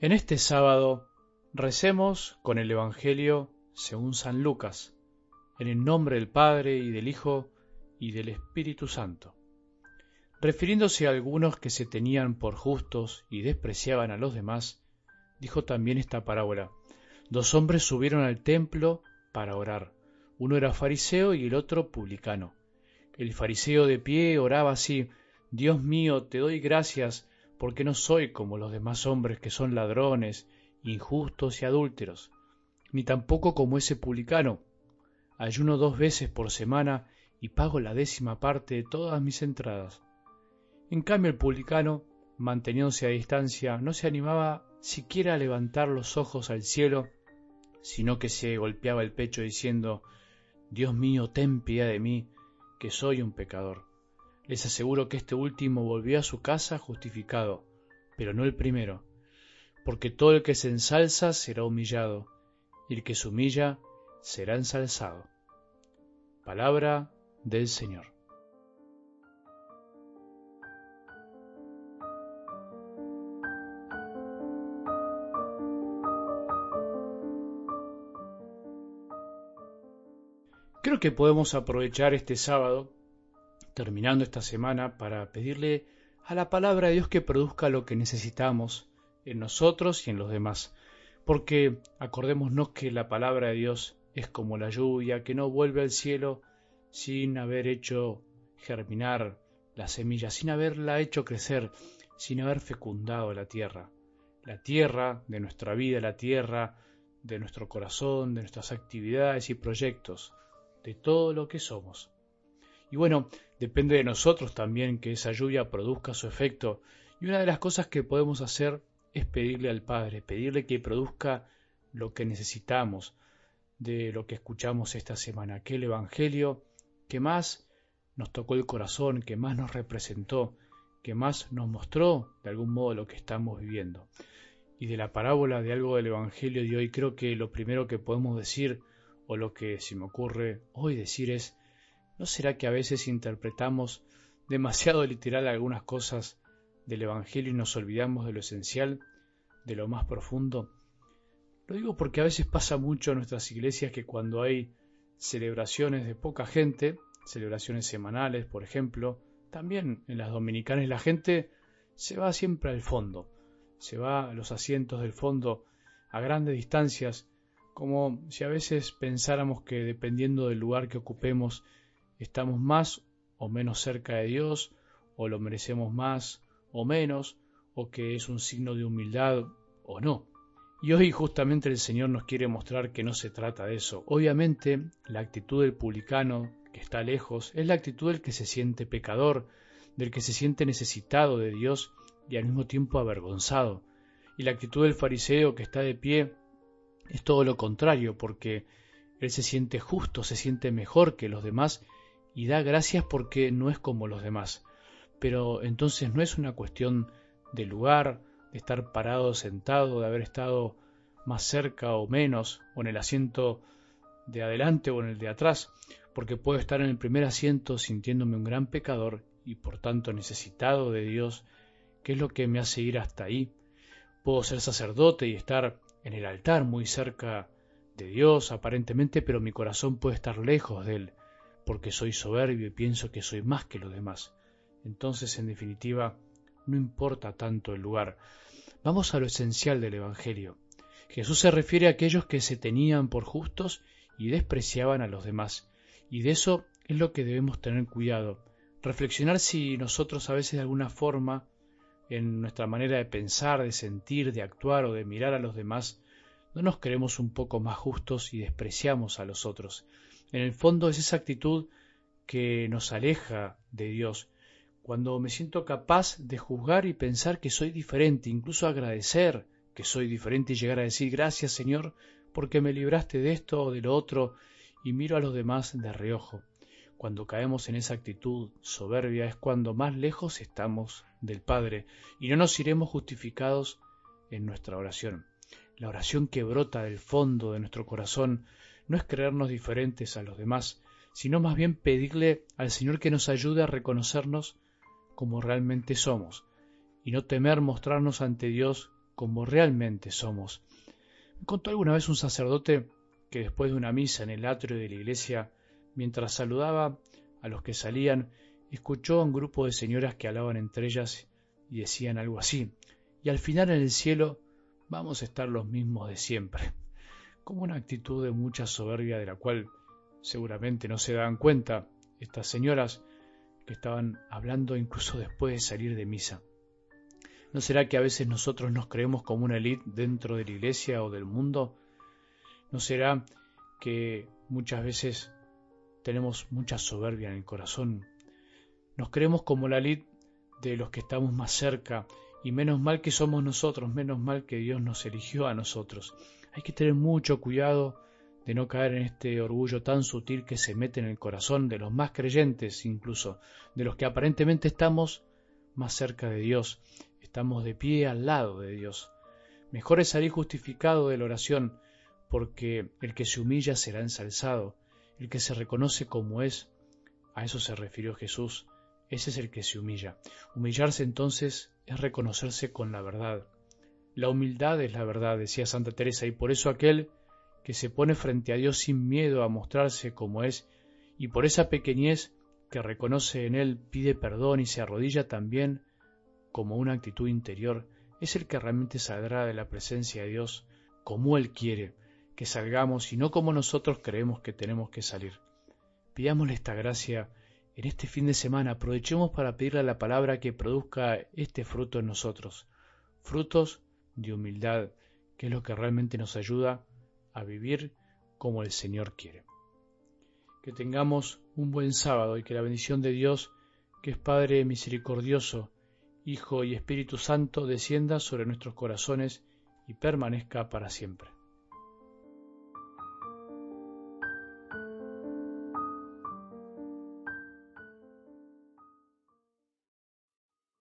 En este sábado recemos con el Evangelio según San Lucas, en el nombre del Padre y del Hijo y del Espíritu Santo. Refiriéndose a algunos que se tenían por justos y despreciaban a los demás, dijo también esta parábola. Dos hombres subieron al templo para orar. Uno era fariseo y el otro publicano. El fariseo de pie oraba así, Dios mío, te doy gracias porque no soy como los demás hombres que son ladrones, injustos y adúlteros, ni tampoco como ese publicano. Ayuno dos veces por semana y pago la décima parte de todas mis entradas. En cambio el publicano, manteniéndose a distancia, no se animaba siquiera a levantar los ojos al cielo, sino que se golpeaba el pecho diciendo Dios mío, ten piedad de mí, que soy un pecador. Les aseguro que este último volvió a su casa justificado, pero no el primero, porque todo el que se ensalza será humillado, y el que se humilla será ensalzado. Palabra del Señor. Creo que podemos aprovechar este sábado terminando esta semana para pedirle a la palabra de Dios que produzca lo que necesitamos en nosotros y en los demás. Porque acordémonos que la palabra de Dios es como la lluvia que no vuelve al cielo sin haber hecho germinar la semilla, sin haberla hecho crecer, sin haber fecundado la tierra. La tierra de nuestra vida, la tierra de nuestro corazón, de nuestras actividades y proyectos, de todo lo que somos. Y bueno, depende de nosotros también que esa lluvia produzca su efecto. Y una de las cosas que podemos hacer es pedirle al Padre, pedirle que produzca lo que necesitamos de lo que escuchamos esta semana, que el Evangelio que más nos tocó el corazón, que más nos representó, que más nos mostró de algún modo lo que estamos viviendo. Y de la parábola de algo del Evangelio de hoy, creo que lo primero que podemos decir, o lo que se me ocurre hoy decir es, ¿No será que a veces interpretamos demasiado literal algunas cosas del Evangelio y nos olvidamos de lo esencial, de lo más profundo? Lo digo porque a veces pasa mucho en nuestras iglesias que cuando hay celebraciones de poca gente, celebraciones semanales, por ejemplo, también en las dominicanas la gente se va siempre al fondo, se va a los asientos del fondo a grandes distancias, como si a veces pensáramos que dependiendo del lugar que ocupemos estamos más o menos cerca de Dios, o lo merecemos más o menos, o que es un signo de humildad o no. Y hoy justamente el Señor nos quiere mostrar que no se trata de eso. Obviamente la actitud del publicano que está lejos es la actitud del que se siente pecador, del que se siente necesitado de Dios y al mismo tiempo avergonzado. Y la actitud del fariseo que está de pie es todo lo contrario, porque él se siente justo, se siente mejor que los demás y da gracias porque no es como los demás. Pero entonces no es una cuestión de lugar, de estar parado, sentado, de haber estado más cerca o menos, o en el asiento de adelante o en el de atrás, porque puedo estar en el primer asiento sintiéndome un gran pecador y por tanto necesitado de Dios, que es lo que me hace ir hasta ahí. Puedo ser sacerdote y estar en el altar muy cerca de Dios aparentemente, pero mi corazón puede estar lejos de Él porque soy soberbio y pienso que soy más que los demás. Entonces, en definitiva, no importa tanto el lugar. Vamos a lo esencial del Evangelio. Jesús se refiere a aquellos que se tenían por justos y despreciaban a los demás. Y de eso es lo que debemos tener cuidado. Reflexionar si nosotros a veces de alguna forma, en nuestra manera de pensar, de sentir, de actuar o de mirar a los demás, no nos creemos un poco más justos y despreciamos a los otros. En el fondo es esa actitud que nos aleja de Dios. Cuando me siento capaz de juzgar y pensar que soy diferente, incluso agradecer que soy diferente y llegar a decir gracias Señor porque me libraste de esto o de lo otro y miro a los demás de reojo. Cuando caemos en esa actitud soberbia es cuando más lejos estamos del Padre y no nos iremos justificados en nuestra oración. La oración que brota del fondo de nuestro corazón no es creernos diferentes a los demás, sino más bien pedirle al Señor que nos ayude a reconocernos como realmente somos y no temer mostrarnos ante Dios como realmente somos. Me contó alguna vez un sacerdote que después de una misa en el atrio de la iglesia, mientras saludaba a los que salían, escuchó a un grupo de señoras que hablaban entre ellas y decían algo así, y al final en el cielo vamos a estar los mismos de siempre, como una actitud de mucha soberbia de la cual seguramente no se daban cuenta estas señoras que estaban hablando incluso después de salir de misa. ¿No será que a veces nosotros nos creemos como una élite dentro de la iglesia o del mundo? ¿No será que muchas veces tenemos mucha soberbia en el corazón? Nos creemos como la élite de los que estamos más cerca y menos mal que somos nosotros, menos mal que Dios nos eligió a nosotros. Hay que tener mucho cuidado de no caer en este orgullo tan sutil que se mete en el corazón de los más creyentes incluso, de los que aparentemente estamos más cerca de Dios Estamos de pie al lado de Dios. Mejor es salir justificado de la oración, porque el que se humilla será ensalzado, el que se reconoce como es, a eso se refirió Jesús, ese es el que se humilla. Humillarse entonces es reconocerse con la verdad. La humildad es la verdad, decía Santa Teresa, y por eso aquel que se pone frente a Dios sin miedo a mostrarse como es, y por esa pequeñez que reconoce en él pide perdón y se arrodilla también como una actitud interior es el que realmente saldrá de la presencia de Dios como Él quiere que salgamos y no como nosotros creemos que tenemos que salir. Pidámosle esta gracia en este fin de semana, aprovechemos para pedirle a la palabra que produzca este fruto en nosotros, frutos de humildad, que es lo que realmente nos ayuda a vivir como el Señor quiere. Que tengamos un buen sábado y que la bendición de Dios, que es Padre misericordioso, Hijo y Espíritu Santo, descienda sobre nuestros corazones y permanezca para siempre.